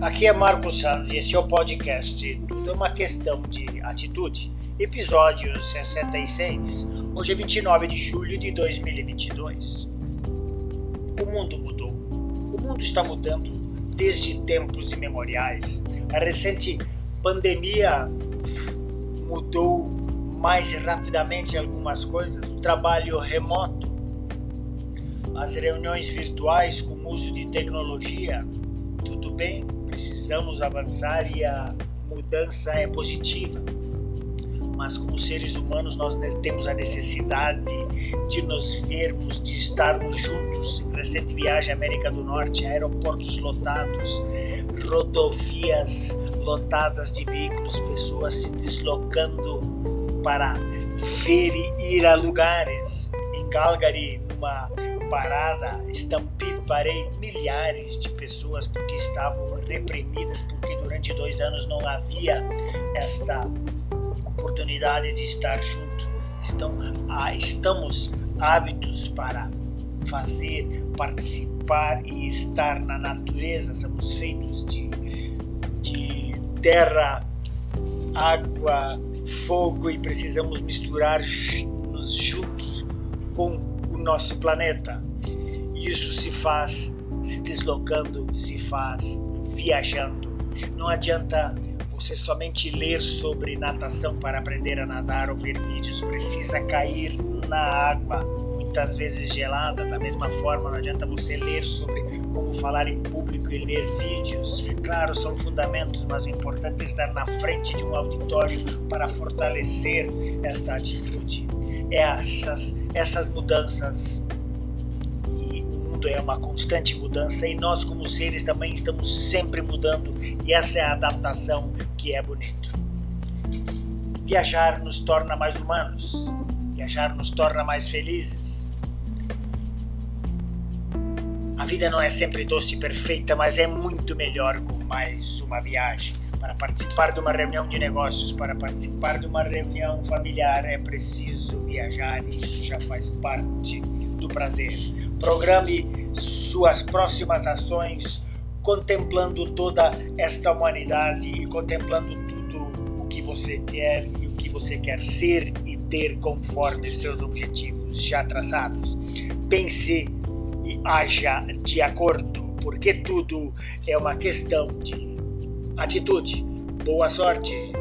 Aqui é Marcos Sanz e esse é o podcast Tudo é uma questão de atitude, episódio 66. Hoje é 29 de julho de 2022. O mundo mudou. O mundo está mudando desde tempos imemoriais. A recente pandemia mudou mais rapidamente algumas coisas. O trabalho remoto, as reuniões virtuais com uso de tecnologia, tudo bem, precisamos avançar e a mudança é positiva. Mas como seres humanos nós temos a necessidade de nos vermos, de estarmos juntos. Recente viagem à América do Norte, aeroportos lotados, rodovias lotadas de veículos, pessoas se deslocando para ver e ir a lugares. Em Calgary, numa parada, Stampede parei milhares de pessoas porque estavam reprimidas, porque durante dois anos não havia esta oportunidade de estar junto. Estão, ah, estamos hábitos para fazer, participar e estar na natureza. Somos feitos de, de terra, água, fogo e precisamos misturar-nos juntos com nosso planeta. Isso se faz se deslocando, se faz viajando. Não adianta você somente ler sobre natação para aprender a nadar ou ver vídeos, precisa cair na água, muitas vezes gelada. Da mesma forma, não adianta você ler sobre como falar em público e ler vídeos. Claro, são fundamentos, mas o importante é estar na frente de um auditório para fortalecer esta atitude essas, essas mudanças. É uma constante mudança e nós, como seres, também estamos sempre mudando, e essa é a adaptação que é bonito. Viajar nos torna mais humanos, viajar nos torna mais felizes. A vida não é sempre doce e perfeita, mas é muito melhor com mais uma viagem. Para participar de uma reunião de negócios, para participar de uma reunião familiar, é preciso viajar e isso já faz parte do prazer. Programe suas próximas ações contemplando toda esta humanidade e contemplando tudo o que você quer e o que você quer ser e ter conforme seus objetivos já traçados. Pense e haja de acordo, porque tudo é uma questão de atitude. Boa sorte!